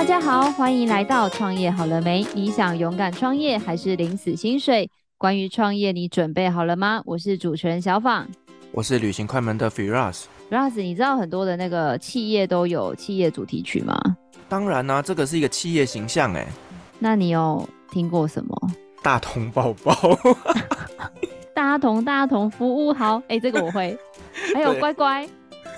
大家好，欢迎来到创业好了没？你想勇敢创业还是领死薪水？关于创业，你准备好了吗？我是主持人小访，我是旅行快门的 Firas。Firas，你知道很多的那个企业都有企业主题曲吗？当然啦、啊，这个是一个企业形象哎。那你有听过什么？大同宝宝，大同大同服务好，哎、欸，这个我会。还有乖乖。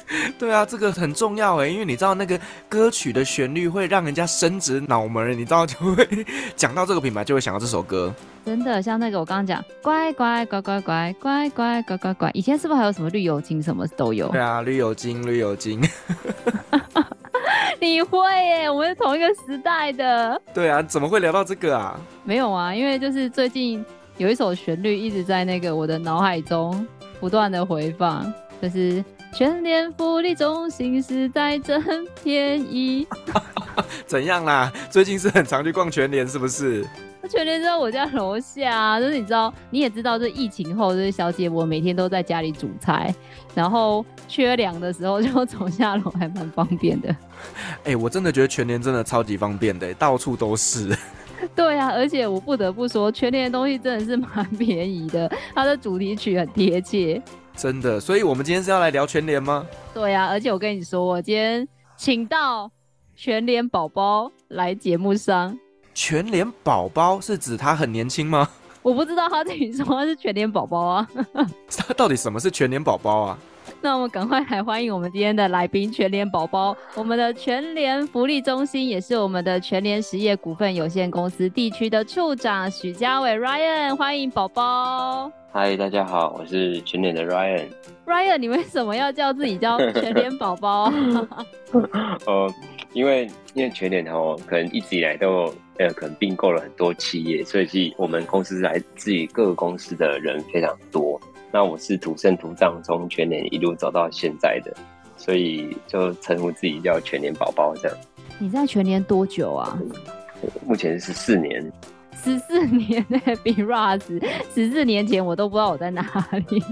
对啊，这个很重要哎，因为你知道那个歌曲的旋律会让人家伸直脑门，你知道就会 讲到这个品牌就会想到这首歌。真的，像那个我刚刚讲，乖乖乖乖乖乖乖乖乖乖，以前是不是还有什么绿油精什么都有？对啊，绿油精绿油精。你会耶？我们是同一个时代的。对啊，怎么会聊到这个啊？没有啊，因为就是最近有一首旋律一直在那个我的脑海中不断的回放，就是。全联福利中心实在真便宜，怎样啦？最近是很常去逛全联，是不是？全联在我家楼下，就是你知道，你也知道，这疫情后，就是小姐我每天都在家里煮菜，然后缺粮的时候就走下楼，还蛮方便的。哎、欸，我真的觉得全联真的超级方便的，到处都是。对啊，而且我不得不说，全联的东西真的是蛮便宜的，它的主题曲很贴切。真的，所以我们今天是要来聊全联吗？对呀、啊，而且我跟你说，我今天请到全联宝宝来节目上。全联宝宝是指他很年轻吗？我不知道，他自己说他是全联宝宝啊。他到底什么是全联宝宝啊？那我们赶快来欢迎我们今天的来宾——全联宝宝，我们的全联福利中心，也是我们的全联实业股份有限公司地区的处长许家伟 Ryan，欢迎宝宝。嗨，大家好，我是全联的 Ryan。Ryan，你为什么要叫自己叫全联宝宝啊？呃，因为因为全联哦，可能一直以来都有呃，可能并购了很多企业，所以是我们公司来自于各个公司的人非常多。那我是土生土长，从全年一路走到现在的，所以就称呼自己叫全年宝宝这样。你在全年多久啊？目前是十四年。十四年呢，比 Ras 十四年前我都不知道我在哪里。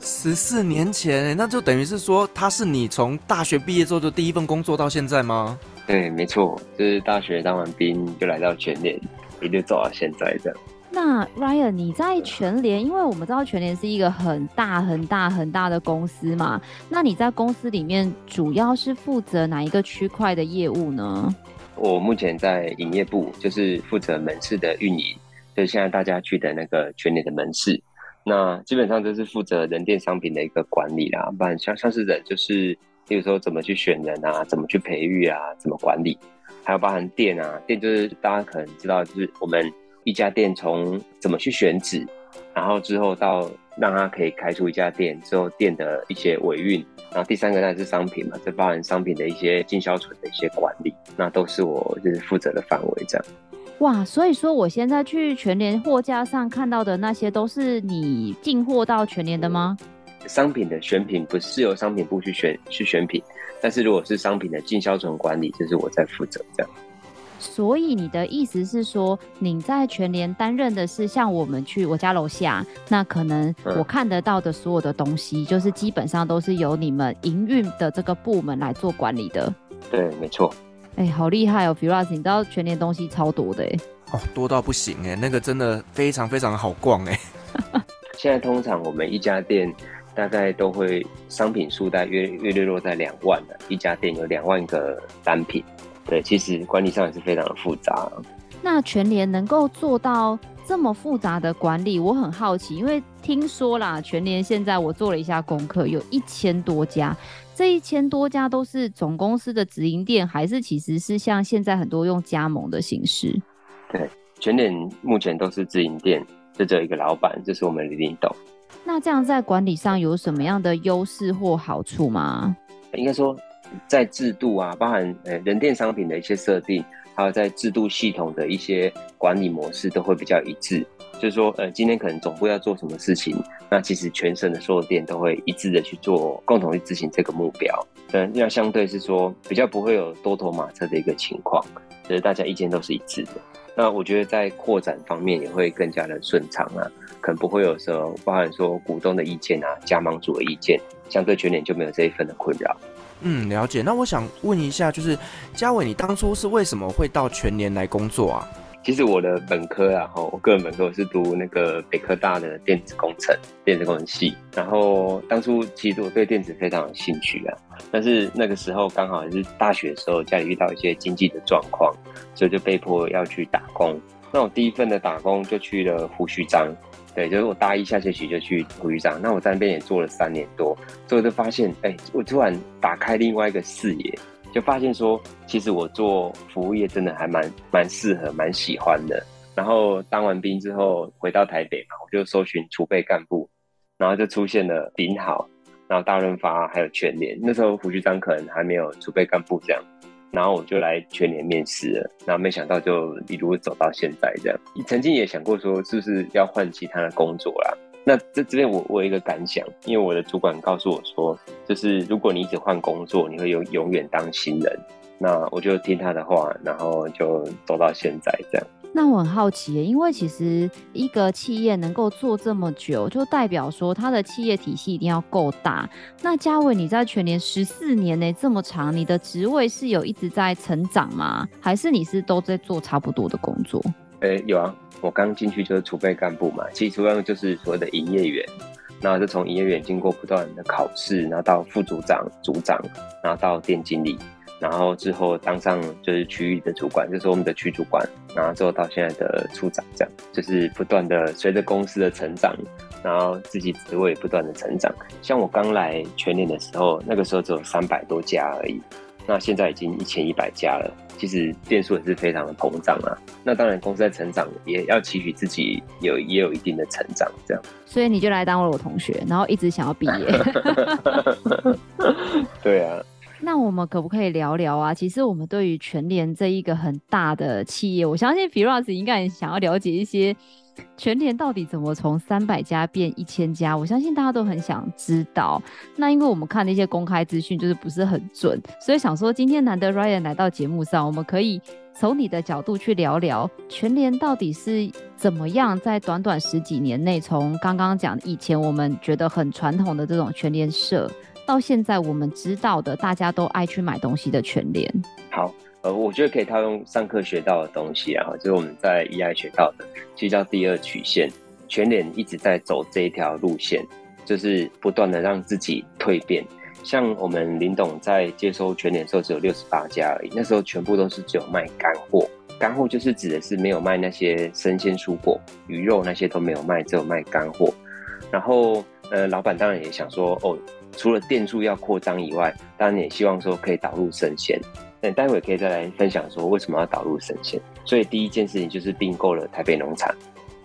十四年前，那就等于是说他是你从大学毕业之后就第一份工作到现在吗？对，没错，就是大学当完兵就来到全年，一路走到现在这样。那 Ryan，你在全联，因为我们知道全联是一个很大很大很大的公司嘛，那你在公司里面主要是负责哪一个区块的业务呢？我目前在营业部，就是负责门市的运营，就是现在大家去的那个全联的门市。那基本上就是负责人店商品的一个管理啦，不然像像是人，就是比如说怎么去选人啊，怎么去培育啊，怎么管理，还有包含店啊，店就是大家可能知道，就是我们。一家店从怎么去选址，然后之后到让他可以开出一家店，之后店的一些维运，然后第三个呢是商品嘛，这包含商品的一些进销存的一些管理，那都是我就是负责的范围这样。哇，所以说我现在去全联货架上看到的那些都是你进货到全联的吗？商品的选品不是由商品部去选去选品，但是如果是商品的进销存管理，就是我在负责这样。所以你的意思是说，你在全联担任的是像我们去我家楼下，那可能我看得到的所有的东西，嗯、就是基本上都是由你们营运的这个部门来做管理的。对，没错。哎、欸，好厉害哦，Firas，你知道全联东西超多的哎。哦，多到不行哎，那个真的非常非常好逛哎。现在通常我们一家店大概都会商品数大约约略落在两万的，一家店有两万个单品。对，其实管理上也是非常的复杂。那全联能够做到这么复杂的管理，我很好奇，因为听说啦，全联现在我做了一下功课，有一千多家，这一千多家都是总公司的直营店，还是其实是像现在很多用加盟的形式？对，全联目前都是直营店，就只有一个老板，就是我们李林董。那这样在管理上有什么样的优势或好处吗？应该说。在制度啊，包含呃人店商品的一些设定，还有在制度系统的一些管理模式，都会比较一致。就是说，呃，今天可能总部要做什么事情，那其实全省的所有店都会一致的去做，共同去执行这个目标。嗯，要相对是说比较不会有多头马车的一个情况，就是大家意见都是一致的。那我觉得在扩展方面也会更加的顺畅啊，可能不会有时候包含说股东的意见啊、加盟主的意见，相对全年就没有这一份的困扰。嗯，了解。那我想问一下，就是嘉伟，你当初是为什么会到全年来工作啊？其实我的本科啊，我个人本科是读那个北科大的电子工程、电子工程系。然后当初其实我对电子非常有兴趣啊，但是那个时候刚好也是大学的时候，家里遇到一些经济的状况，所以就被迫要去打工。那我第一份的打工就去了胡须张，对，就是我大一下学期就去胡局长。那我在那边也做了三年多，所以就发现，哎，我突然打开另外一个视野。就发现说，其实我做服务业真的还蛮蛮适合、蛮喜欢的。然后当完兵之后回到台北嘛，我就搜寻储备干部，然后就出现了顶好，然后大润发还有全联。那时候胡局长可能还没有储备干部这样，然后我就来全年面试了。然后没想到就一路走到现在这样。你曾经也想过说，是不是要换其他的工作啦？那这这边我我有一个感想，因为我的主管告诉我说，就是如果你一直换工作，你会永永远当新人。那我就听他的话，然后就走到现在这样。那我很好奇，因为其实一个企业能够做这么久，就代表说它的企业体系一定要够大。那嘉伟你在全联十四年内这么长，你的职位是有一直在成长吗？还是你是都在做差不多的工作？有啊。我刚进去就是储备干部嘛，其实主要就是所谓的营业员，然后就从营业员经过不断的考试，然后到副组长、组长，然后到店经理，然后之后当上就是区域的主管，就是我们的区主管，然后之后到现在的处长，这样就是不断的随着公司的成长，然后自己职位不断的成长。像我刚来全年的时候，那个时候只有三百多家而已，那现在已经一千一百家了。其实店数也是非常的膨胀啊，那当然公司在成长，也要期许自己有也有一定的成长，这样。所以你就来当了我同学，然后一直想要毕业。对啊。那我们可不可以聊聊啊？其实我们对于全联这一个很大的企业，我相信 Firas 应该也想要了解一些。全联到底怎么从三百家变一千家？我相信大家都很想知道。那因为我们看那些公开资讯就是不是很准，所以想说今天难得 Ryan 来到节目上，我们可以从你的角度去聊聊全联到底是怎么样在短短十几年内，从刚刚讲以前我们觉得很传统的这种全联社，到现在我们知道的大家都爱去买东西的全联。好。呃，我觉得可以套用上课学到的东西啊，就是我们在 EI 学到的，其实叫第二曲线。全联一直在走这一条路线，就是不断的让自己蜕变。像我们林董在接收全联的时候，只有六十八家而已，那时候全部都是只有卖干货。干货就是指的是没有卖那些生鲜蔬果、鱼肉那些都没有卖，只有卖干货。然后，呃，老板当然也想说，哦，除了店数要扩张以外，当然也希望说可以导入生鲜。那待会可以再来分享说为什么要导入生鲜。所以第一件事情就是并购了台北农场，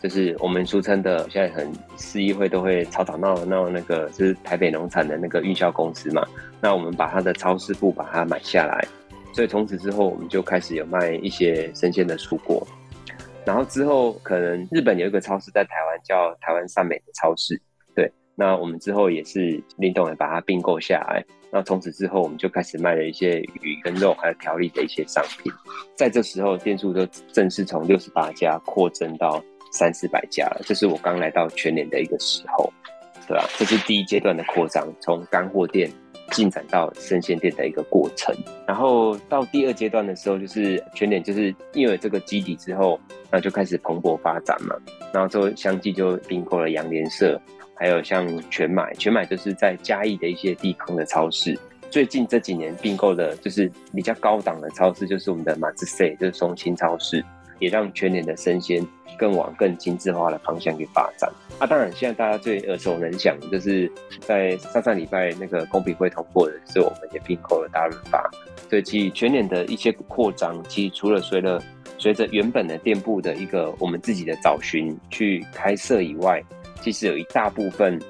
就是我们俗称的现在很市议会都会吵吵闹闹那个，就是台北农场的那个运销公司嘛。那我们把它的超市部把它买下来，所以从此之后我们就开始有卖一些生鲜的蔬果。然后之后可能日本有一个超市在台湾叫台湾善美的超市，那我们之后也是林董也把它并购下来。那从此之后，我们就开始卖了一些鱼跟肉，还有调理的一些商品。在这时候，店数就正式从六十八家扩增到三四百家了。这是我刚来到全联的一个时候，对吧？这是第一阶段的扩张，从干货店进展到生鲜店的一个过程。然后到第二阶段的时候，就是全联就是因为这个基底之后，那就开始蓬勃发展嘛。然后之后相继就并购了洋联社。还有像全买，全买就是在嘉义的一些地坑的超市。最近这几年并购的，就是比较高档的超市，就是我们的马自塞，就是松青超市，也让全联的生鲜更往更精致化的方向去发展。啊，当然现在大家最耳熟能详，就是在上上礼拜那个公平会通过的，是我们也并购了大润发。所以其实全联的一些扩张，其实除了随着随着原本的店铺的一个我们自己的找寻去开设以外，其实有一大部分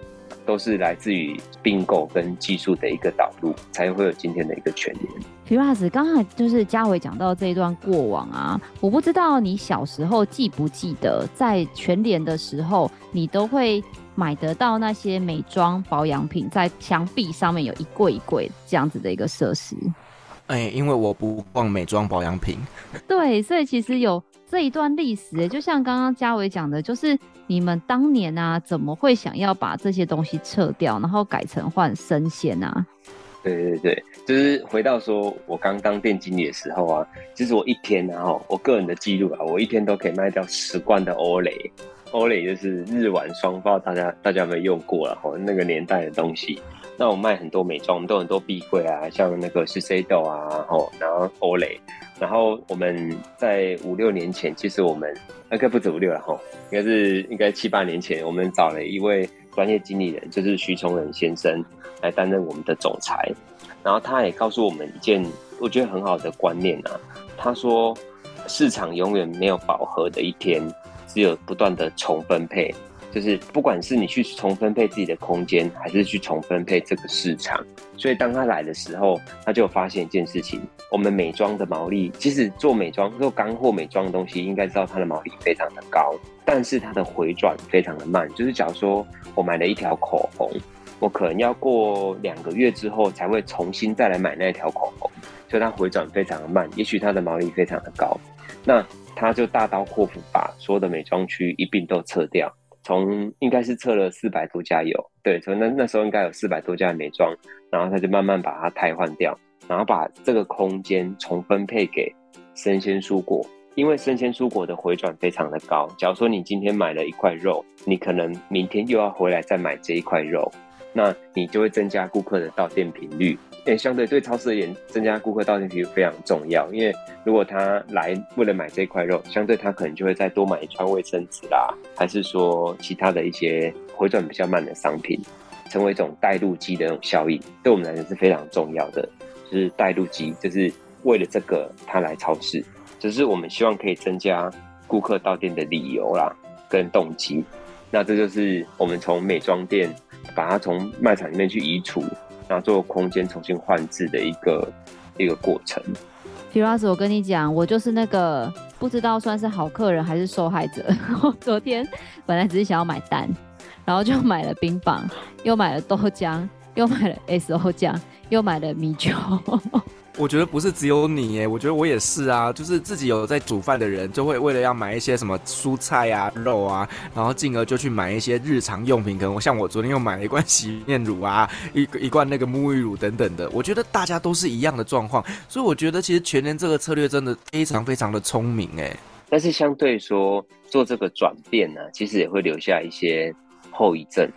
都是来自于并购跟技术的一个导入，才会有今天的一个全联。Firas，刚才就是嘉伟讲到这一段过往啊，我不知道你小时候记不记得，在全联的时候，你都会买得到那些美妆保养品，在墙壁上面有一柜一柜这样子的一个设施。哎、欸，因为我不逛美妆保养品。对，所以其实有这一段历史，就像刚刚嘉伟讲的，就是。你们当年啊，怎么会想要把这些东西撤掉，然后改成换生鲜啊？对对对，就是回到说我刚当店经理的时候啊，其实我一天然后我个人的记录啊，我一天都可以卖掉十罐的欧蕾。欧蕾就是日晚双爆，大家大家有没有用过了？吼，那个年代的东西。那我卖很多美妆，我们都很多壁柜啊，像那个 Shiseido 啊，吼，然后欧蕾。然后我们在五六年前，其实我们应该不止五六了，哈，应该是应该七八年前，我们找了一位专业经理人，就是徐崇仁先生来担任我们的总裁。然后他也告诉我们一件我觉得很好的观念啊，他说市场永远没有饱和的一天。只有不断的重分配，就是不管是你去重分配自己的空间，还是去重分配这个市场。所以当他来的时候，他就发现一件事情：我们美妆的毛利，其实做美妆做干货美妆的东西，应该知道它的毛利非常的高，但是它的回转非常的慢。就是假如说我买了一条口红，我可能要过两个月之后才会重新再来买那条口红，所以它回转非常的慢。也许它的毛利非常的高，那。他就大刀阔斧把所有的美妆区一并都撤掉，从应该是测了四百多家有，对，从那那时候应该有四百多家美妆，然后他就慢慢把它汰换掉，然后把这个空间重分配给生鲜蔬果，因为生鲜蔬果的回转非常的高。假如说你今天买了一块肉，你可能明天又要回来再买这一块肉，那你就会增加顾客的到店频率。诶相对对超市而言，增加顾客到店频率非常重要。因为如果他来为了买这块肉，相对他可能就会再多买一串卫生纸啦，还是说其他的一些回转比较慢的商品，成为一种带路机的那种效应，对我们来说是非常重要的。就是带路机，就是为了这个他来超市，只是我们希望可以增加顾客到店的理由啦，跟动机。那这就是我们从美妆店把它从卖场里面去移除。然后做空间重新换置的一个一个过程。Firas，我跟你讲，我就是那个不知道算是好客人还是受害者。昨天本来只是想要买单，然后就买了冰棒，又买了豆浆，又买了 S O 酱，又买了米酒。我觉得不是只有你耶，我觉得我也是啊。就是自己有在煮饭的人，就会为了要买一些什么蔬菜啊、肉啊，然后进而就去买一些日常用品。可能像我昨天又买了一罐洗面乳啊，一一罐那个沐浴乳等等的。我觉得大家都是一样的状况，所以我觉得其实全联这个策略真的非常非常的聪明哎。但是相对说做这个转变呢，其实也会留下一些后遗症。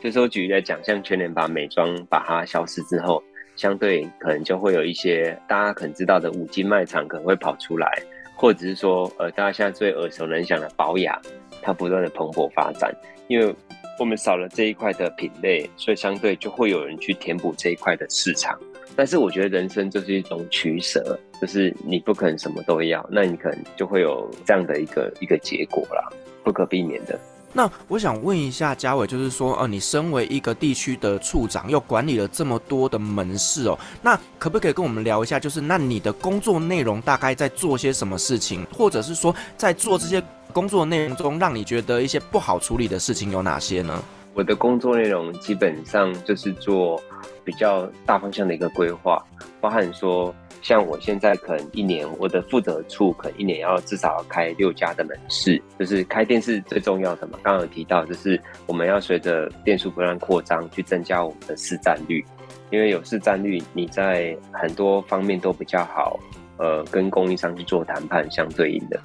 就是我举例来讲，像全联把美妆把它消失之后。相对可能就会有一些大家可能知道的五金卖场可能会跑出来，或者是说，呃，大家现在最耳熟能详的宝雅，它不断的蓬勃发展，因为我们少了这一块的品类，所以相对就会有人去填补这一块的市场。但是我觉得人生就是一种取舍，就是你不可能什么都要，那你可能就会有这样的一个一个结果啦，不可避免的。那我想问一下嘉伟，就是说，呃，你身为一个地区的处长，又管理了这么多的门市哦，那可不可以跟我们聊一下，就是那你的工作内容大概在做些什么事情，或者是说，在做这些工作内容中，让你觉得一些不好处理的事情有哪些呢？我的工作内容基本上就是做比较大方向的一个规划，包含说。像我现在可能一年，我的负责处可能一年要至少要开六家的门市，就是开店是最重要的嘛。刚刚有提到，就是我们要随着店数不断扩张，去增加我们的市占率，因为有市占率，你在很多方面都比较好，呃，跟供应商去做谈判相对应的。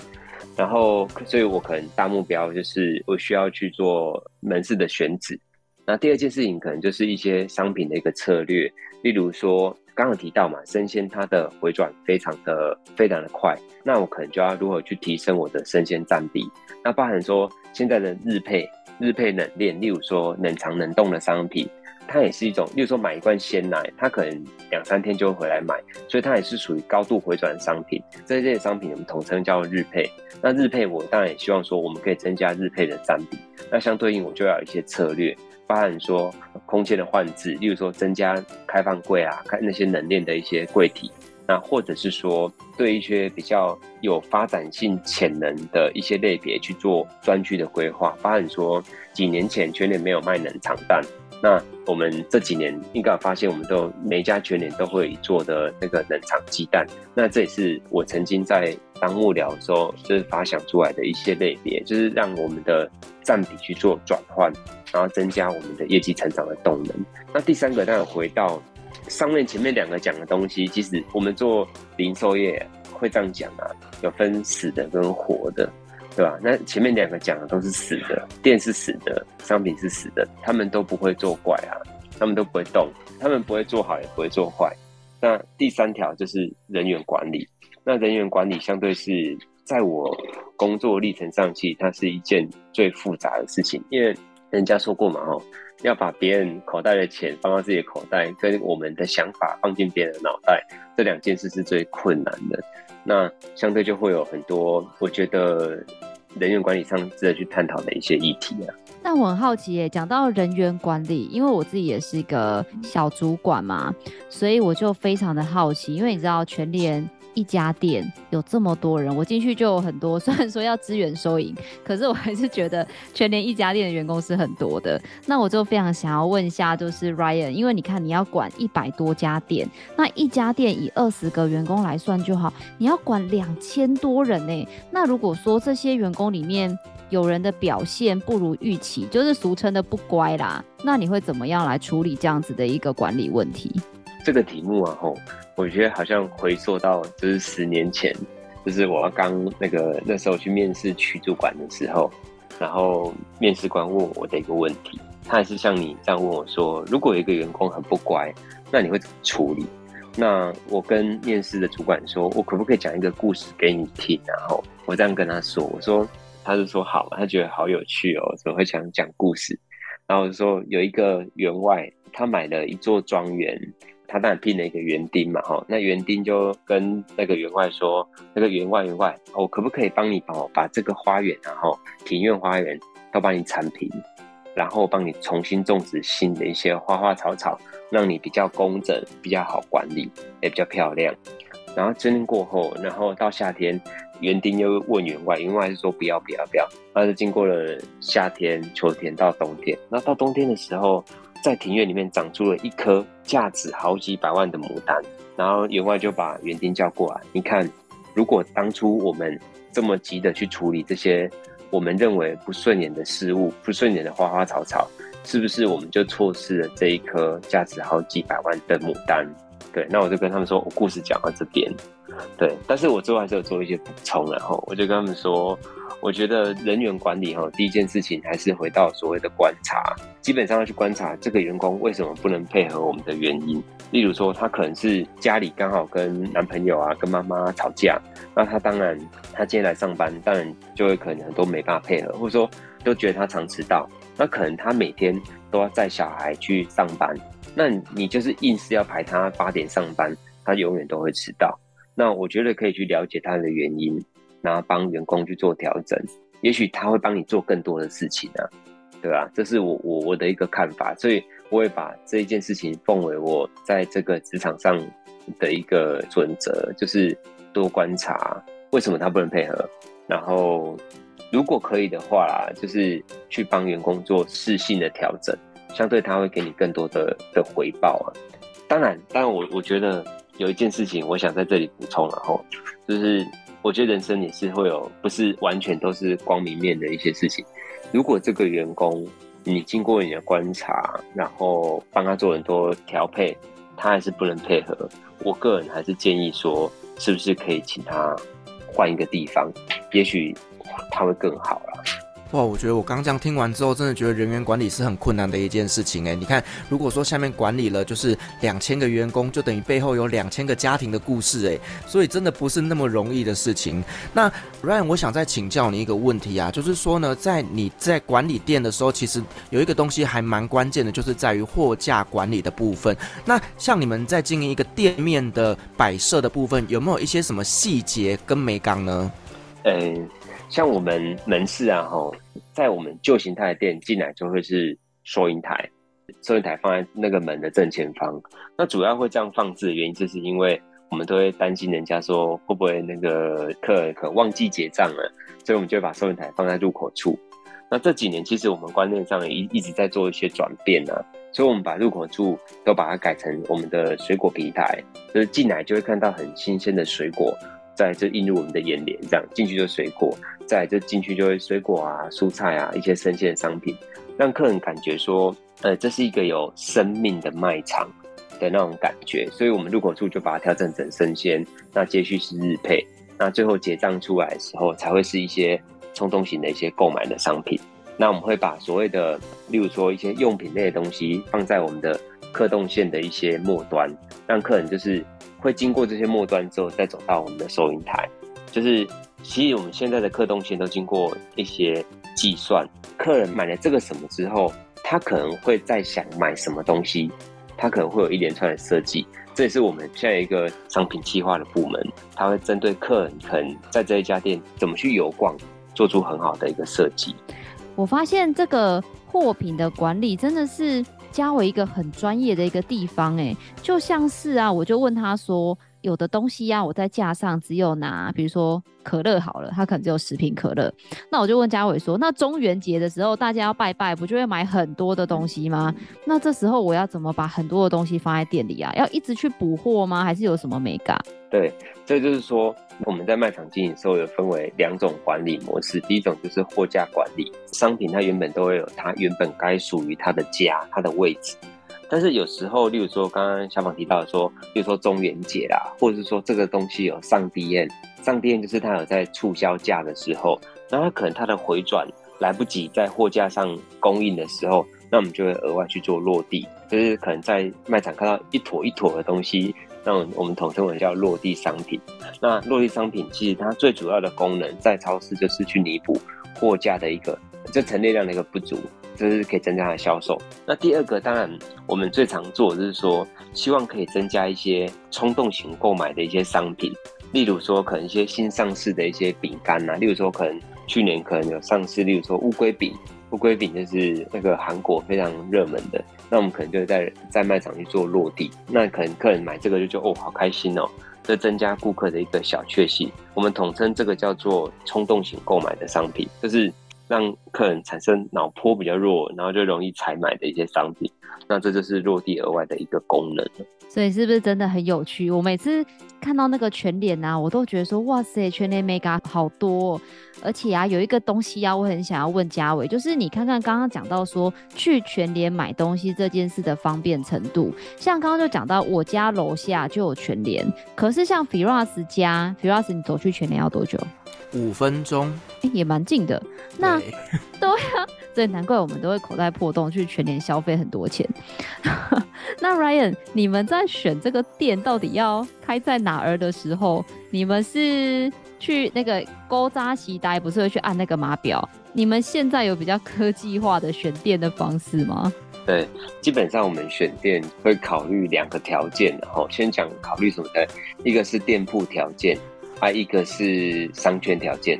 然后，所以我可能大目标就是我需要去做门市的选址。那第二件事情可能就是一些商品的一个策略，例如说。刚刚提到嘛，生鲜它的回转非常的非常的快，那我可能就要如何去提升我的生鲜占比？那包含说现在的日配、日配冷链，例如说冷藏冷冻的商品，它也是一种，例如说买一罐鲜奶，它可能两三天就会回来买，所以它也是属于高度回转的商品。这些商品我们统称叫日配。那日配我当然也希望说我们可以增加日配的占比，那相对应我就要有一些策略。包含说空间的换置，例如说增加开放柜啊，开那些冷链的一些柜体，那或者是说对一些比较有发展性潜能的一些类别去做专区的规划。包含说几年前全联没有卖冷藏蛋，那我们这几年应该发现，我们都每一家全联都会做的那个冷藏鸡蛋。那这也是我曾经在当幕僚的时候就是发想出来的一些类别，就是让我们的占比去做转换。然后增加我们的业绩成长的动能。那第三个，当然回到上面前面两个讲的东西，其实我们做零售业会这样讲啊，有分死的跟活的，对吧？那前面两个讲的都是死的，店是死的，商品是死的，他们都不会作怪啊，他们都不会动，他们不会做好也不会做坏。那第三条就是人员管理，那人员管理相对是在我工作历程上，其实它是一件最复杂的事情，因为人家说过嘛，哦。要把别人口袋的钱放到自己的口袋，跟我们的想法放进别人的脑袋，这两件事是最困难的。那相对就会有很多，我觉得人员管理上值得去探讨的一些议题啊。但我很好奇耶，讲到人员管理，因为我自己也是一个小主管嘛，所以我就非常的好奇，因为你知道全联。一家店有这么多人，我进去就有很多。虽然说要支援收银，可是我还是觉得全联一家店的员工是很多的。那我就非常想要问一下，就是 Ryan，因为你看你要管一百多家店，那一家店以二十个员工来算就好，你要管两千多人呢。那如果说这些员工里面有人的表现不如预期，就是俗称的不乖啦，那你会怎么样来处理这样子的一个管理问题？这个题目啊，吼。我觉得好像回溯到就是十年前，就是我刚那个那时候去面试区主管的时候，然后面试官问我的一个问题，他还是像你这样问我说：如果有一个员工很不乖，那你会怎么处理？那我跟面试的主管说，我可不可以讲一个故事给你听？然后我这样跟他说，我说，他就说好，他觉得好有趣哦，怎么会想讲故事？然后我就说有一个员外，他买了一座庄园。他当然聘了一个园丁嘛，哈，那园丁就跟那个员外说：“那个员外员外，我可不可以帮你把我把这个花园，然后庭院花园都帮你铲平，然后帮你重新种植新的一些花花草草，让你比较工整，比较好管理，也比较漂亮。然后真过后，然后到夏天，园丁又问员外，员外是说不要不要不要。但是经过了夏天、秋天到冬天，那到冬天的时候。”在庭院里面长出了一棵价值好几百万的牡丹，然后员外就把园丁叫过来，你看，如果当初我们这么急的去处理这些我们认为不顺眼的事物、不顺眼的花花草草，是不是我们就错失了这一棵价值好几百万的牡丹？对，那我就跟他们说，我故事讲到这边，对，但是我最后还是有做一些补充，然后我就跟他们说。我觉得人员管理哈，第一件事情还是回到所谓的观察，基本上要去观察这个员工为什么不能配合我们的原因。例如说，他可能是家里刚好跟男朋友啊、跟妈妈吵架，那他当然他今天来上班，当然就会可能很多没办法配合，或者说都觉得他常迟到，那可能他每天都要带小孩去上班，那你就是硬是要排他八点上班，他永远都会迟到。那我觉得可以去了解他的原因。然后帮员工去做调整，也许他会帮你做更多的事情啊，对吧？这是我我我的一个看法，所以我会把这一件事情奉为我在这个职场上的一个准则，就是多观察为什么他不能配合，然后如果可以的话，就是去帮员工做适性的调整，相对他会给你更多的的回报啊。当然，当然我我觉得有一件事情我想在这里补充，然后就是。我觉得人生也是会有，不是完全都是光明面的一些事情。如果这个员工你经过你的观察，然后帮他做很多调配，他还是不能配合，我个人还是建议说，是不是可以请他换一个地方，也许他会更好啦。哇，我觉得我刚这样听完之后，真的觉得人员管理是很困难的一件事情诶，你看，如果说下面管理了就是两千个员工，就等于背后有两千个家庭的故事诶，所以真的不是那么容易的事情。那 Ryan，我想再请教你一个问题啊，就是说呢，在你在管理店的时候，其实有一个东西还蛮关键的，就是在于货架管理的部分。那像你们在经营一个店面的摆设的部分，有没有一些什么细节跟美感呢？嗯。像我们门市啊，吼，在我们旧形态的店进来就会是收银台，收银台放在那个门的正前方。那主要会这样放置的原因，就是因为我们都会担心人家说会不会那个客人可能忘记结账了，所以我们就会把收银台放在入口处。那这几年其实我们观念上一一直在做一些转变啊，所以我们把入口处都把它改成我们的水果平台，就是进来就会看到很新鲜的水果。在这映入我们的眼帘，这样进去就水果，再这进去就会水果啊、蔬菜啊一些生鲜商品，让客人感觉说，呃，这是一个有生命的卖场。的那种感觉，所以我们入口处就把它调整成生鲜，那接续是日配，那最后结账出来的时候才会是一些冲动型的一些购买的商品。那我们会把所谓的，例如说一些用品类的东西放在我们的客动线的一些末端，让客人就是会经过这些末端之后再走到我们的收银台。就是其实我们现在的客动线都经过一些计算，客人买了这个什么之后，他可能会再想买什么东西，他可能会有一连串的设计。这也是我们现在一个商品计划的部门，他会针对客人可能在这一家店怎么去游逛，做出很好的一个设计。我发现这个货品的管理真的是家纬一个很专业的一个地方，哎，就像是啊，我就问他说。有的东西呀、我在架上只有拿，比如说可乐好了，他可能只有十瓶可乐。那我就问嘉伟说，那中元节的时候大家要拜拜，不就会买很多的东西吗？那这时候我要怎么把很多的东西放在店里啊？要一直去补货吗？还是有什么眉角？对，这就是说我们在卖场经营时候有分为两种管理模式。第一种就是货架管理，商品它原本都会有它原本该属于它的家、它的位置。但是有时候，例如说刚刚小宝提到的说，例如说中元节啦，或者是说这个东西有上 DM，上 DM 就是它有在促销价的时候，那它可能它的回转来不及在货架上供应的时候，那我们就会额外去做落地，就是可能在卖场看到一坨一坨的东西，那我们统称为叫落地商品。那落地商品其实它最主要的功能在超市就是去弥补货架的一个这陈列量的一个不足。就是可以增加它的销售。那第二个，当然我们最常做的就是说，希望可以增加一些冲动型购买的一些商品，例如说可能一些新上市的一些饼干呐，例如说可能去年可能有上市，例如说乌龟饼，乌龟饼就是那个韩国非常热门的，那我们可能就在在卖场去做落地，那可能客人买这个就就哦好开心哦，这增加顾客的一个小确幸。我们统称这个叫做冲动型购买的商品，就是。让客人产生脑波比较弱，然后就容易采买的一些商品，那这就是落地额外的一个功能。所以是不是真的很有趣？我每次看到那个全联啊，我都觉得说哇塞，全联 Mega 好多。而且啊，有一个东西啊，我很想要问嘉伟，就是你看看刚刚讲到说去全联买东西这件事的方便程度，像刚刚就讲到我家楼下就有全联，可是像 Firas 家，Firas 你走去全联要多久？五分钟，欸，也蛮近的。那对，呀啊，所以难怪我们都会口袋破洞去全年消费很多钱。那 Ryan，你们在选这个店到底要开在哪儿的时候，你们是去那个勾扎西呆，不是会去按那个码表？你们现在有比较科技化的选店的方式吗？对，基本上我们选店会考虑两个条件，然后先讲考虑什么的，一个是店铺条件。还、啊、一个是商圈条件，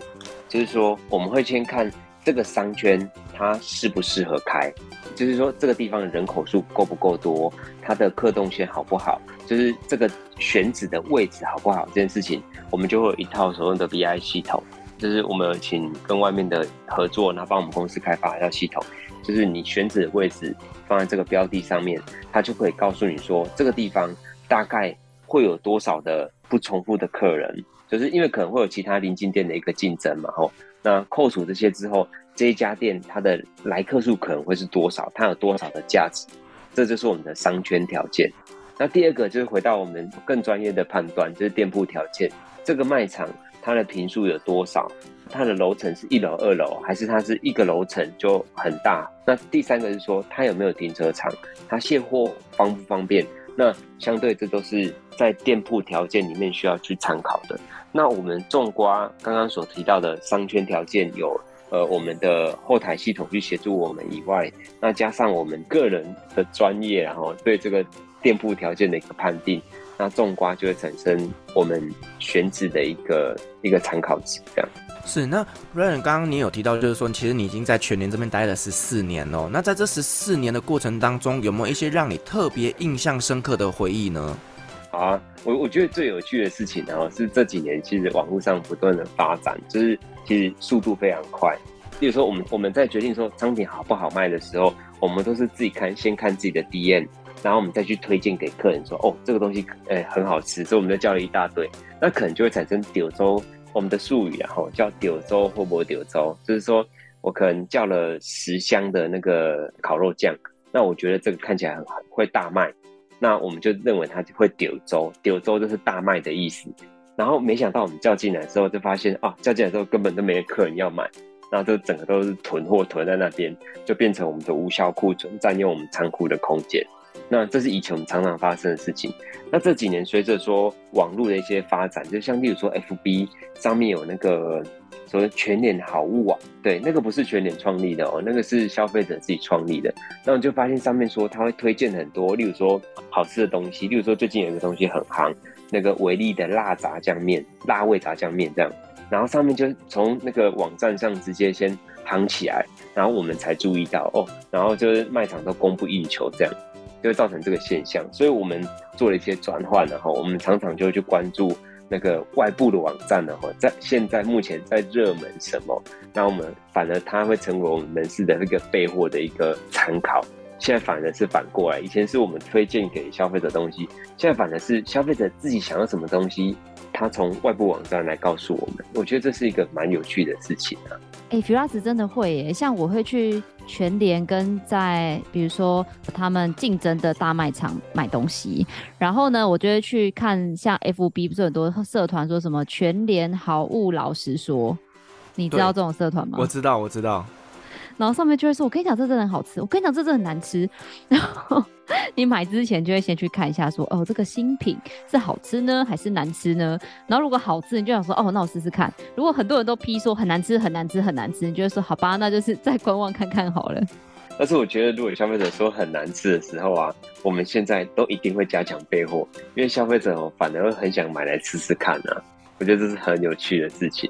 就是说我们会先看这个商圈它适不适合开，就是说这个地方的人口数够不够多，它的客动线好不好，就是这个选址的位置好不好这件事情，我们就会有一套所谓的 BI 系统，就是我们有请跟外面的合作，然后帮我们公司开发一套系统，就是你选址的位置放在这个标的上面，它就可以告诉你说这个地方大概会有多少的不重复的客人。就是因为可能会有其他邻近店的一个竞争嘛，吼，那扣除这些之后，这一家店它的来客数可能会是多少，它有多少的价值，这就是我们的商圈条件。那第二个就是回到我们更专业的判断，就是店铺条件，这个卖场它的坪数有多少，它的楼层是一楼、二楼，还是它是一个楼层就很大？那第三个是说它有没有停车场，它卸货方不方便？那相对这都是在店铺条件里面需要去参考的。那我们种瓜刚刚所提到的商圈条件，有呃我们的后台系统去协助我们以外，那加上我们个人的专业，然后对这个店铺条件的一个判定，那种瓜就会产生我们选址的一个一个参考值。这样是。那 Ryan 刚刚你有提到，就是说其实你已经在全联这边待了十四年哦。那在这十四年的过程当中，有没有一些让你特别印象深刻的回忆呢？啊，我我觉得最有趣的事情，呢是这几年其实网络上不断的发展，就是其实速度非常快。比如说，我们我们在决定说商品好不好卖的时候，我们都是自己看，先看自己的 DM，然后我们再去推荐给客人说，哦，这个东西诶很好吃，所以我们就叫了一大堆，那可能就会产生丢粥，我们的术语然后叫丢粥或不丢粥，就是说我可能叫了十箱的那个烤肉酱，那我觉得这个看起来很会大卖。那我们就认为它会丢粥，丢粥就是大卖的意思。然后没想到我们叫进来之后，就发现啊，叫进来之后根本都没有客人要买，然后就整个都是囤货囤在那边，就变成我们的无效库存，占用我们仓库的空间。那这是以前我们常常发生的事情。那这几年随着说网络的一些发展，就像例如说 FB 上面有那个所谓全脸好物网，对，那个不是全脸创立的哦，那个是消费者自己创立的。那我就发现上面说他会推荐很多，例如说好吃的东西，例如说最近有一个东西很夯。那个维力的辣炸酱面、辣味炸酱面这样，然后上面就从那个网站上直接先夯起来，然后我们才注意到哦，然后就是卖场都供不应求这样，就会造成这个现象，所以我们做了一些转换，然后我们常常就会去关注那个外部的网站，然后在现在目前在热门什么，那我们反而它会成为我们门市的那个备货的一个参考。现在反而是反过来，以前是我们推荐给消费者东西，现在反而是消费者自己想要什么东西，他从外部网站来告诉我们。我觉得这是一个蛮有趣的事情啊。哎、，Firas 真的会耶，像我会去全联跟在比如说他们竞争的大卖场买东西，然后呢，我就会去看像 FB 不是很多社团说什么全联好物老实说，你知道这种社团吗？我知道，我知道。然后上面就会说：“我跟你讲，这真的很好吃。我跟你讲，这真的很难吃。”然后你买之前就会先去看一下说，：“哦，这个新品是好吃呢，还是难吃呢？”然后如果好吃，你就想说：“哦，那我试试看。”如果很多人都批说很难吃、很难吃、很难吃，你就会说：“好吧，那就是再观望看看好了。”但是我觉得，如果消费者说很难吃的时候啊，我们现在都一定会加强备货，因为消费者哦反而会很想买来吃吃看、啊。我觉得这是很有趣的事情。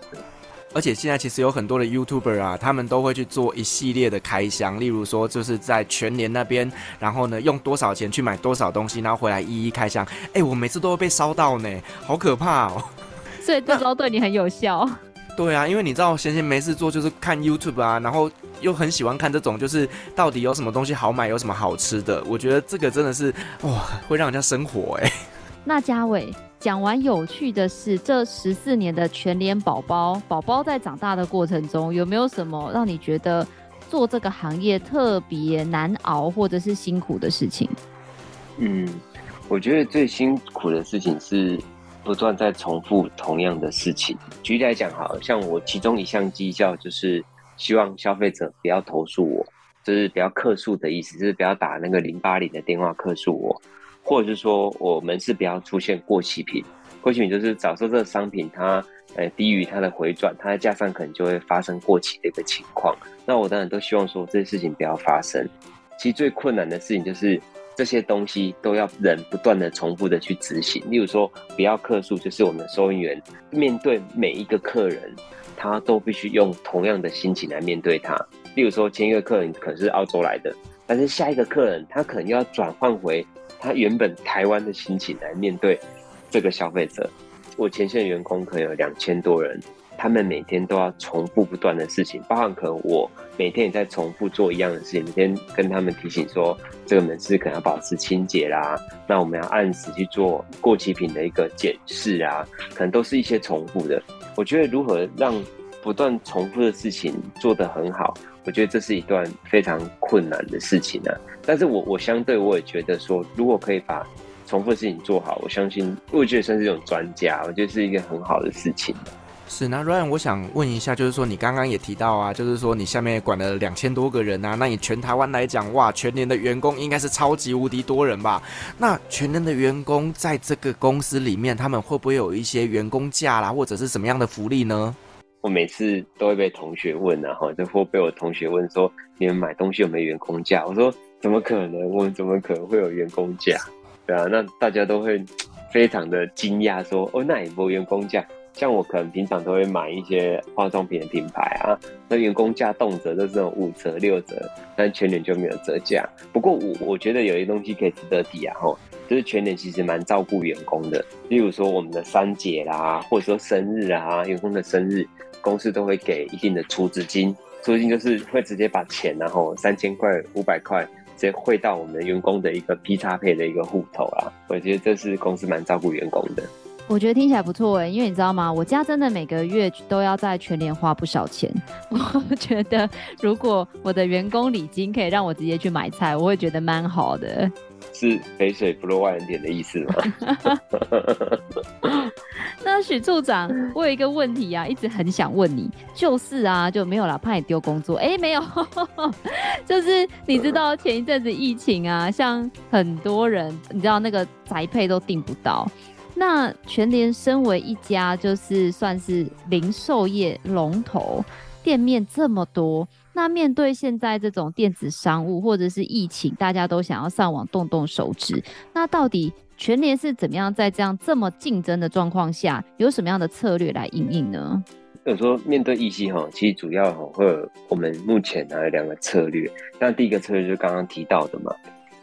而且现在其实有很多的 YouTuber 啊，他们都会去做一系列的开箱，例如说就是在全年那边，然后呢用多少钱去买多少东西，然后回来一一开箱。哎、欸，我每次都会被烧到呢，好可怕哦！所以这招对你很有效。对啊，因为你知道闲闲没事做就是看 YouTube 啊，然后又很喜欢看这种就是到底有什么东西好买，有什么好吃的。我觉得这个真的是哇，会让人家生活哎。那嘉伟讲完有趣的是，这十四年的全联宝宝，宝宝在长大的过程中，有没有什么让你觉得做这个行业特别难熬或者是辛苦的事情？嗯，我觉得最辛苦的事情是不断在重复同样的事情。举例来讲，好像我其中一项绩效就是希望消费者不要投诉我，就是不要客诉的意思，就是不要打那个零八零的电话客诉我。或者是说，我们是不要出现过期品。过期品就是假设这个商品它呃低于它的回转，它的价上可能就会发生过期的一个情况。那我当然都希望说这些事情不要发生。其实最困难的事情就是这些东西都要人不断的重复的去执行。例如说，不要客诉，就是我们的收银员面对每一个客人，他都必须用同样的心情来面对他。例如说，前一个客人可能是澳洲来的，但是下一个客人他可能又要转换回。他原本台湾的心情来面对这个消费者，我前线员工可能有两千多人，他们每天都要重复不断的事情，包含可能我每天也在重复做一样的事情，每天跟他们提醒说这个门市可能要保持清洁啦，那我们要按时去做过期品的一个检视啊，可能都是一些重复的。我觉得如何让不断重复的事情做得很好，我觉得这是一段非常困难的事情啊。但是我我相对我也觉得说，如果可以把重复的事情做好，我相信我觉得算是一种专家，我觉得是一个很好的事情。是，那 Ryan，我想问一下，就是说你刚刚也提到啊，就是说你下面管了两千多个人啊，那你全台湾来讲，哇，全年的员工应该是超级无敌多人吧？那全年的员工在这个公司里面，他们会不会有一些员工价啦，或者是什么样的福利呢？我每次都会被同学问啊，哈，就或被我同学问说，你们买东西有没有员工价？我说。怎么可能？我们怎么可能会有员工价？对啊，那大家都会非常的惊讶，说：“哦，那也没有员工价。”像我可能平常都会买一些化妆品的品牌啊，那员工价动辄都是这种五折、六折，但全联就没有折价。不过我我觉得有些东西可以值得提啊，吼，就是全联其实蛮照顾员工的。例如说我们的三节啦，或者说生日啊，员工的生日，公司都会给一定的储资金，储值金就是会直接把钱，然后三千块、五百块。直接汇到我们员工的一个 P 叉配的一个户头啊，我觉得这是公司蛮照顾员工的。我觉得听起来不错哎，因为你知道吗？我家真的每个月都要在全年花不少钱。我觉得如果我的员工礼金可以让我直接去买菜，我会觉得蛮好的。是肥水不落外人田的意思吗？那许处长，我有一个问题啊，一直很想问你，就是啊，就没有啦，怕你丢工作。哎、欸，没有，就是你知道前一阵子疫情啊，像很多人，你知道那个宅配都订不到。那全联身为一家就是算是零售业龙头，店面这么多，那面对现在这种电子商务或者是疫情，大家都想要上网动动手指，那到底全联是怎么样在这样这么竞争的状况下，有什么样的策略来因应呢？有时候面对疫情哈，其实主要哈会有我们目前还有两个策略。那第一个策略就是刚刚提到的嘛，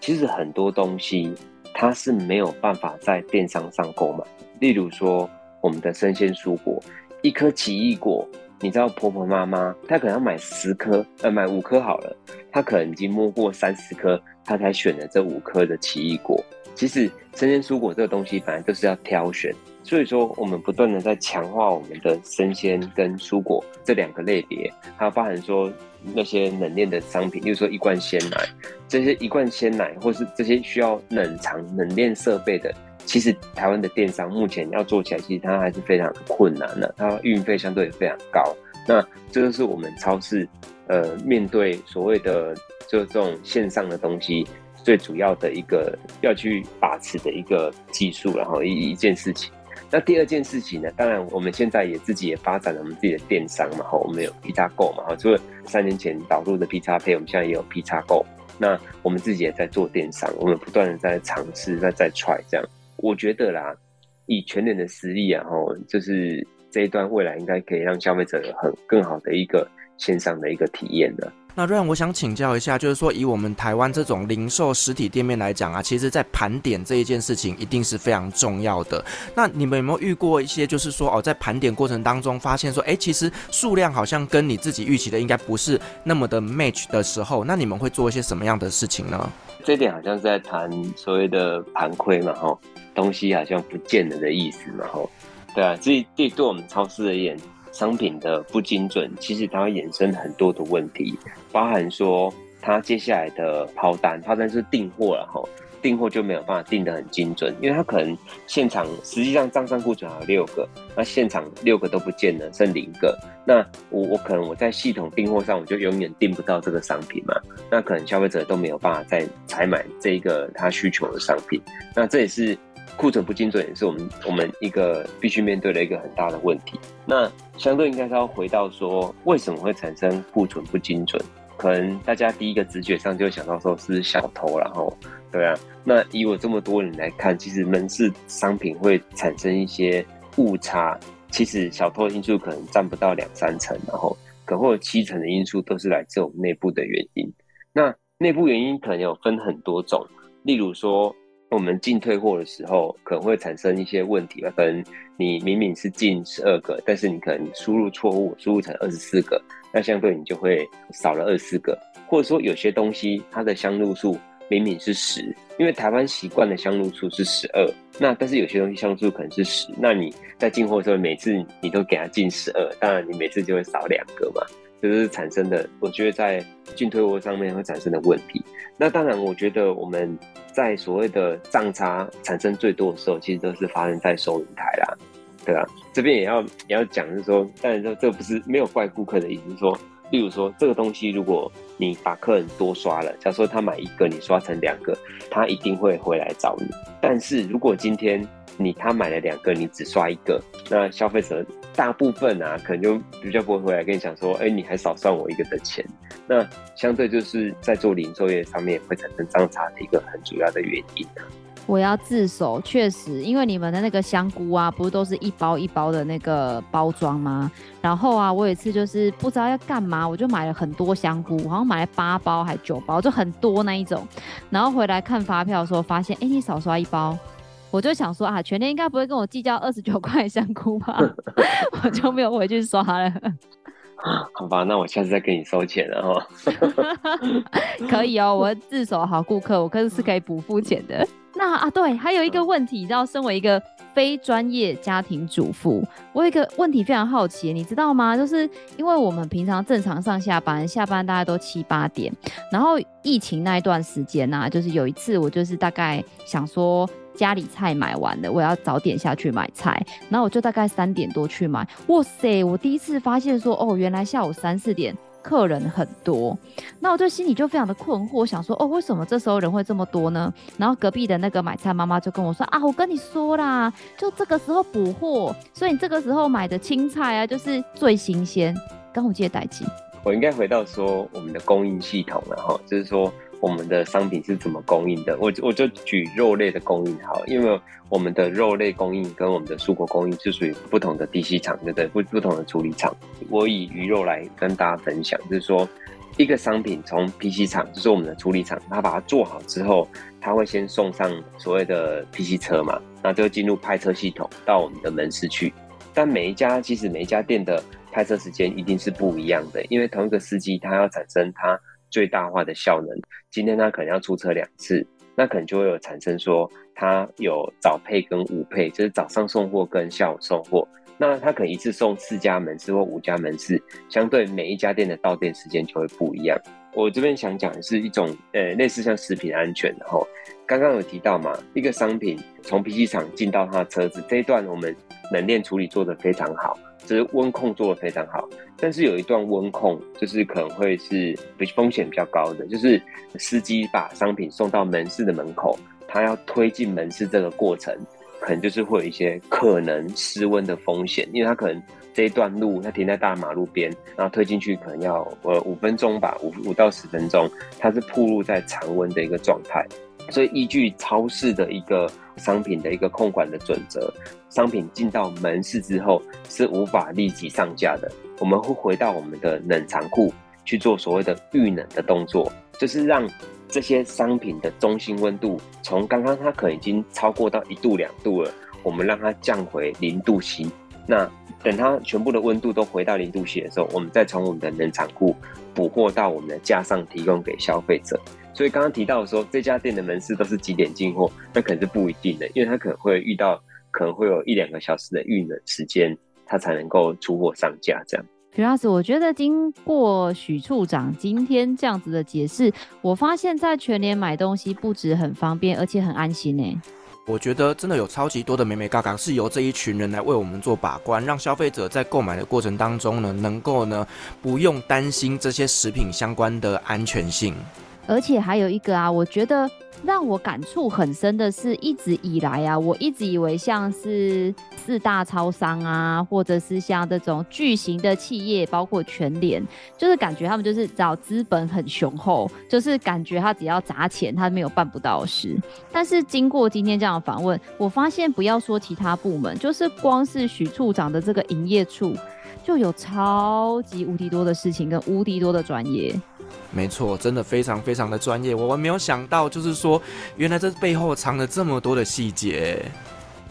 其实很多东西。它是没有办法在电商上购买，例如说我们的生鲜蔬果，一颗奇异果，你知道婆婆妈妈她可能要买十颗，呃，买五颗好了，她可能已经摸过三十颗，她才选了这五颗的奇异果。其实生鲜蔬果这个东西本来就是要挑选，所以说我们不断的在强化我们的生鲜跟蔬果这两个类别，还有包含说。那些冷链的商品，例如说一罐鲜奶，这些一罐鲜奶，或是这些需要冷藏冷链设备的，其实台湾的电商目前要做起来，其实它还是非常困难的，它运费相对也非常高。那这就是我们超市呃面对所谓的就这种线上的东西，最主要的一个要去把持的一个技术，然后一一件事情。那第二件事情呢？当然，我们现在也自己也发展了我们自己的电商嘛，哈，我们有 PXGO 嘛，哈，除了三年前导入的 P 叉店我们现在也有 PXGO。那我们自己也在做电商，我们不断的在尝试，在在 try 这样。我觉得啦，以全年的实力啊，吼，就是这一段未来应该可以让消费者有很更好的一个线上的一个体验的。那瑞安，我想请教一下，就是说以我们台湾这种零售实体店面来讲啊，其实，在盘点这一件事情一定是非常重要的。那你们有没有遇过一些，就是说哦，在盘点过程当中发现说，哎，其实数量好像跟你自己预期的应该不是那么的 match 的时候，那你们会做一些什么样的事情呢？这点好像是在谈所谓的盘亏嘛，吼，东西好像不见了的意思嘛，吼，对啊，这这对我们超市而言。商品的不精准，其实它会衍生很多的问题，包含说它接下来的抛单，抛单是订货了哈，订货就没有办法订得很精准，因为它可能现场实际上账上库存还有六个，那现场六个都不见了，剩零个，那我我可能我在系统订货上我就永远订不到这个商品嘛，那可能消费者都没有办法再采买这一个他需求的商品，那这也是。库存不精准也是我们我们一个必须面对的一个很大的问题。那相对应该是要回到说，为什么会产生库存不精准？可能大家第一个直觉上就会想到说是小偷，然后对啊。那以我这么多人来看，其实门市商品会产生一些误差，其实小偷的因素可能占不到两三成，然后可能会有七成的因素都是来自我们内部的原因。那内部原因可能有分很多种，例如说。我们进退货的时候，可能会产生一些问题吧。可能你明明是进十二个，但是你可能输入错误，输入成二十四个，那相对你就会少了二十四个。或者说有些东西它的箱路数明明是十，因为台湾习惯的箱路数是十二，那但是有些东西箱路数可能是十，那你在进货的时候，每次你都给它进十二，当然你每次就会少两个嘛。就是产生的，我觉得在进退货上面会产生的问题。那当然，我觉得我们在所谓的账差产生最多的时候，其实都是发生在收银台啦，对啊，这边也要也要讲，就是说，当然说这不是没有怪顾客的意思，说，例如说这个东西，如果你把客人多刷了，假如说他买一个，你刷成两个，他一定会回来找你。但是如果今天你他买了两个，你只刷一个，那消费者。大部分啊，可能就比较不会回来跟你讲说，哎、你还少算我一个的钱。那相对就是在做零售业上面会产生账差的一个很主要的原因。我要自首，确实，因为你们的那个香菇啊，不是都是一包一包的那个包装吗？然后啊，我有一次就是不知道要干嘛，我就买了很多香菇，好像买了八包还九包，就很多那一种。然后回来看发票的时候，发现，哎、你少刷一包。我就想说啊，全联应该不会跟我计较二十九块香菇吧？我就没有回去刷了。好吧，那我下次再跟你收钱了哈。可以哦，我自首好顾客，我可是是可以不付钱的。那啊，对，还有一个问题，你知道，身为一个非专业家庭主妇，我有一个问题非常好奇，你知道吗？就是因为我们平常正常上下班，下班大概都七八点，然后疫情那一段时间呢、啊，就是有一次我就是大概想说家里菜买完了，我要早点下去买菜，然后我就大概三点多去买，哇塞，我第一次发现说，哦，原来下午三四点。客人很多，那我就心里就非常的困惑，想说哦，为什么这时候人会这么多呢？然后隔壁的那个买菜妈妈就跟我说啊，我跟你说啦，就这个时候补货，所以你这个时候买的青菜啊，就是最新鲜。刚我接代机，我应该回到说我们的供应系统了哈，就是说。我们的商品是怎么供应的？我我就举肉类的供应好，因为我们的肉类供应跟我们的蔬果供应是属于不同的 DC 厂，对不对？不不同的处理厂。我以鱼肉来跟大家分享，就是说一个商品从 PC 厂，就是我们的处理厂，它把它做好之后，它会先送上所谓的 PC 车嘛，那就进入派车系统到我们的门市去。但每一家其实每一家店的派车时间一定是不一样的，因为同一个司机他要产生他。最大化的效能，今天他可能要出车两次，那可能就会有产生说，他有早配跟午配，就是早上送货跟下午送货，那他可能一次送四家门市或五家门市，相对每一家店的到店时间就会不一样。我这边想讲的是一种，呃，类似像食品安全，然后刚刚有提到嘛，一个商品从 PC 厂进到他的车子这一段，我们冷链处理做得非常好。只是温控做的非常好，但是有一段温控就是可能会是比风险比较高的，就是司机把商品送到门市的门口，他要推进门市这个过程，可能就是会有一些可能失温的风险，因为他可能这一段路他停在大马路边，然后推进去可能要呃五分钟吧，五五到十分钟，它是暴露在常温的一个状态。所以，依据超市的一个商品的一个控管的准则，商品进到门市之后是无法立即上架的。我们会回到我们的冷藏库去做所谓的预冷的动作，就是让这些商品的中心温度从刚刚它可能已经超过到一度两度了，我们让它降回零度 C。那等它全部的温度都回到零度 C 的时候，我们再从我们的冷藏库补货到我们的架上提供给消费者。所以刚刚提到说，这家店的门市都是几点进货？那可能是不一定的，因为他可能会遇到，可能会有一两个小时的运冷时间，他才能够出货上架。这样，徐老师，我觉得经过许处长今天这样子的解释，我发现在全联买东西不止很方便，而且很安心呢。我觉得真的有超级多的美美嘎嘎是由这一群人来为我们做把关，让消费者在购买的过程当中呢，能够呢不用担心这些食品相关的安全性。而且还有一个啊，我觉得让我感触很深的是，一直以来啊，我一直以为像是四大超商啊，或者是像这种巨型的企业，包括全联，就是感觉他们就是找资本很雄厚，就是感觉他只要砸钱，他没有办不到的事。但是经过今天这样的访问，我发现不要说其他部门，就是光是许处长的这个营业处，就有超级无敌多的事情跟无敌多的专业。没错，真的非常非常的专业。我们没有想到，就是说，原来这背后藏了这么多的细节。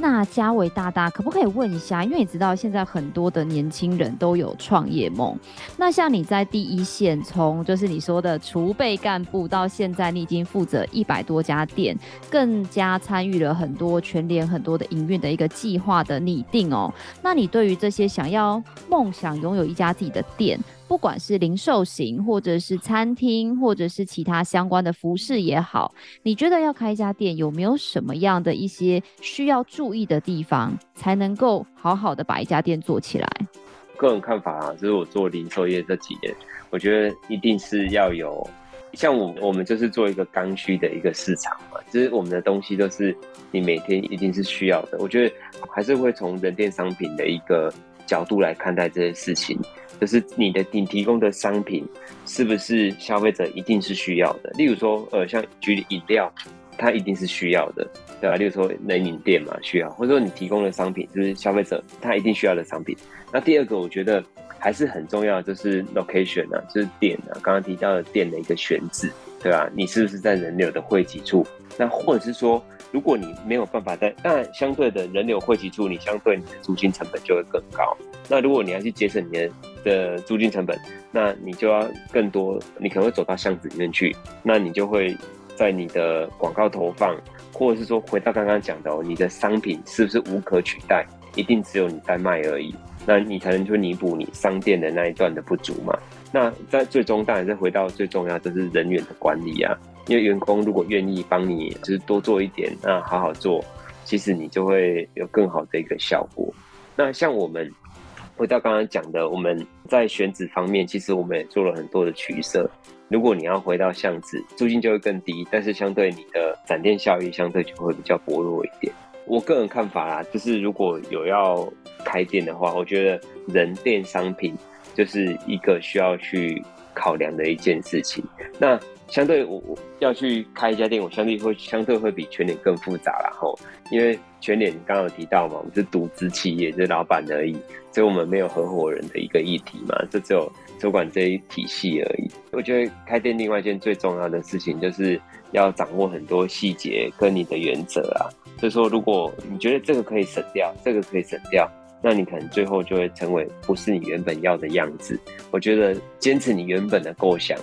那嘉伟大大可不可以问一下？因为你知道现在很多的年轻人都有创业梦。那像你在第一线，从就是你说的储备干部到现在，你已经负责一百多家店，更加参与了很多全联很多的营运的一个计划的拟定哦。那你对于这些想要梦想拥有一家自己的店，不管是零售型，或者是餐厅，或者是其他相关的服饰也好，你觉得要开一家店，有没有什么样的一些需要注意的地方，才能够好好的把一家店做起来？个人看法啊，就是我做零售业这几年，我觉得一定是要有，像我我们就是做一个刚需的一个市场嘛，就是我们的东西都是你每天一定是需要的。我觉得还是会从人电商品的一个角度来看待这些事情。就是你的你提供的商品是不是消费者一定是需要的？例如说，呃，像举例饮料，它一定是需要的，对吧？例如说冷饮店嘛，需要，或者说你提供的商品就是消费者他一定需要的商品？那第二个，我觉得还是很重要，就是 location 啊，就是店啊，刚刚提到的店的一个选址，对吧？你是不是在人流的汇集处？那或者是说，如果你没有办法在，那相对的人流汇集处，你相对你的租金成本就会更高。那如果你要去节省你的的租金成本，那你就要更多，你可能会走到巷子里面去，那你就会在你的广告投放，或者是说回到刚刚讲的哦，你的商品是不是无可取代，一定只有你在卖而已，那你才能去弥补你商店的那一段的不足嘛。那在最终当然是回到最重要，就是人员的管理啊，因为员工如果愿意帮你，就是多做一点，那好好做，其实你就会有更好的一个效果。那像我们回到刚刚讲的，我们在选址方面，其实我们也做了很多的取舍。如果你要回到巷子，租金就会更低，但是相对你的展店效益相对就会比较薄弱一点。我个人看法啦，就是如果有要开店的话，我觉得人店商品就是一个需要去考量的一件事情。那相对我我要去开一家店，我相对会相对会比全脸更复杂，然后因为全脸刚刚有提到嘛，我们是独资企业，就是老板而已，所以我们没有合伙人的一个议题嘛，就只有主管这一体系而已。我觉得开店另外一件最重要的事情，就是要掌握很多细节跟你的原则啊。所以说，如果你觉得这个可以省掉，这个可以省掉，那你可能最后就会成为不是你原本要的样子。我觉得坚持你原本的构想。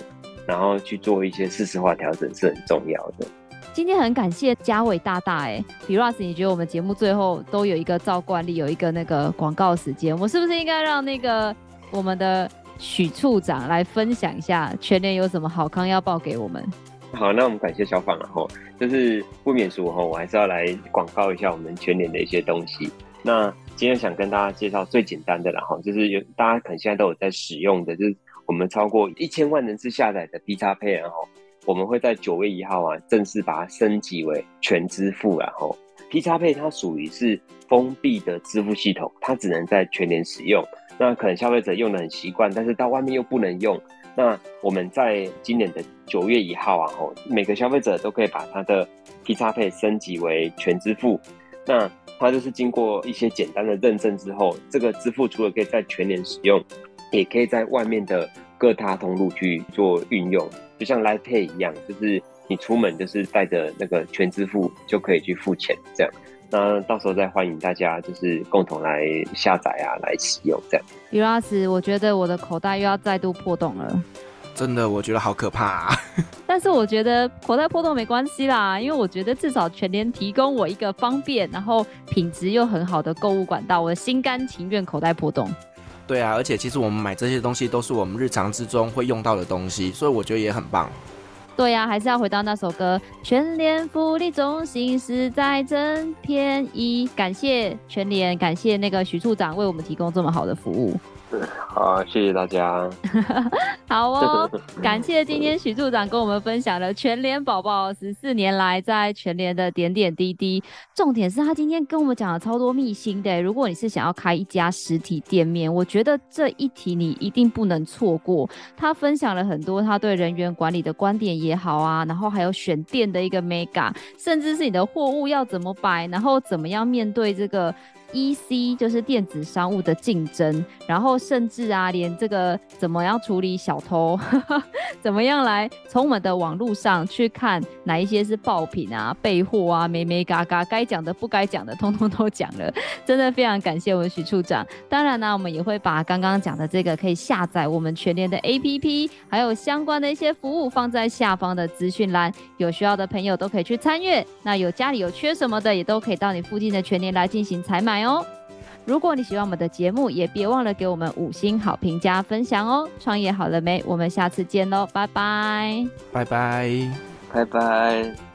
然后去做一些事实化调整是很重要的。今天很感谢嘉伟大大哎，Firas，你觉得我们节目最后都有一个照惯例，有一个那个广告时间，我是不是应该让那个我们的许处长来分享一下全联有什么好康要报给我们？好，那我们感谢小访了哈就是不免俗哈，我还是要来广告一下我们全联的一些东西。那今天想跟大家介绍最简单的，了哈就是有大家可能现在都有在使用的，就是。我们超过一千万人次下载的 PXPay，然后我们会在九月一号啊正式把它升级为全支付，然后 PXPay 它属于是封闭的支付系统，它只能在全联使用。那可能消费者用的很习惯，但是到外面又不能用。那我们在今年的九月一号啊，吼，每个消费者都可以把他的 P 叉 Pay 升级为全支付。那它就是经过一些简单的认证之后，这个支付除了可以在全联使用。也可以在外面的各大通路去做运用，就像 Line Pay 一样，就是你出门就是带着那个全支付就可以去付钱，这样。那到时候再欢迎大家就是共同来下载啊，来使用这样。Firas，我觉得我的口袋又要再度破洞了，真的，我觉得好可怕啊。但是我觉得口袋破洞没关系啦，因为我觉得至少全联提供我一个方便，然后品质又很好的购物管道，我心甘情愿口袋破洞。对啊，而且其实我们买这些东西都是我们日常之中会用到的东西，所以我觉得也很棒。对呀、啊，还是要回到那首歌，全联福利中心实在真便宜。感谢全联，感谢那个徐处长为我们提供这么好的服务。好，谢谢大家。好哦，感谢今天许处长跟我们分享了全联宝宝十四年来在全联的点点滴滴。重点是他今天跟我们讲了超多秘辛的。如果你是想要开一家实体店面，我觉得这一题你一定不能错过。他分享了很多他对人员管理的观点也好啊，然后还有选店的一个 mega，甚至是你的货物要怎么摆，然后怎么样面对这个。EC 就是电子商务的竞争，然后甚至啊，连这个怎么样处理小偷，呵 呵怎么样来从我们的网络上去看哪一些是爆品啊、备货啊、眉眉嘎嘎，该讲的不该讲的，通通都讲了。真的非常感谢我们许处长。当然呢，我们也会把刚刚讲的这个可以下载我们全联的 APP，还有相关的一些服务放在下方的资讯栏，有需要的朋友都可以去参阅。那有家里有缺什么的，也都可以到你附近的全联来进行采买买。哦，如果你喜欢我们的节目，也别忘了给我们五星好评加分享哦。创业好了没？我们下次见喽，拜拜，拜拜，拜拜。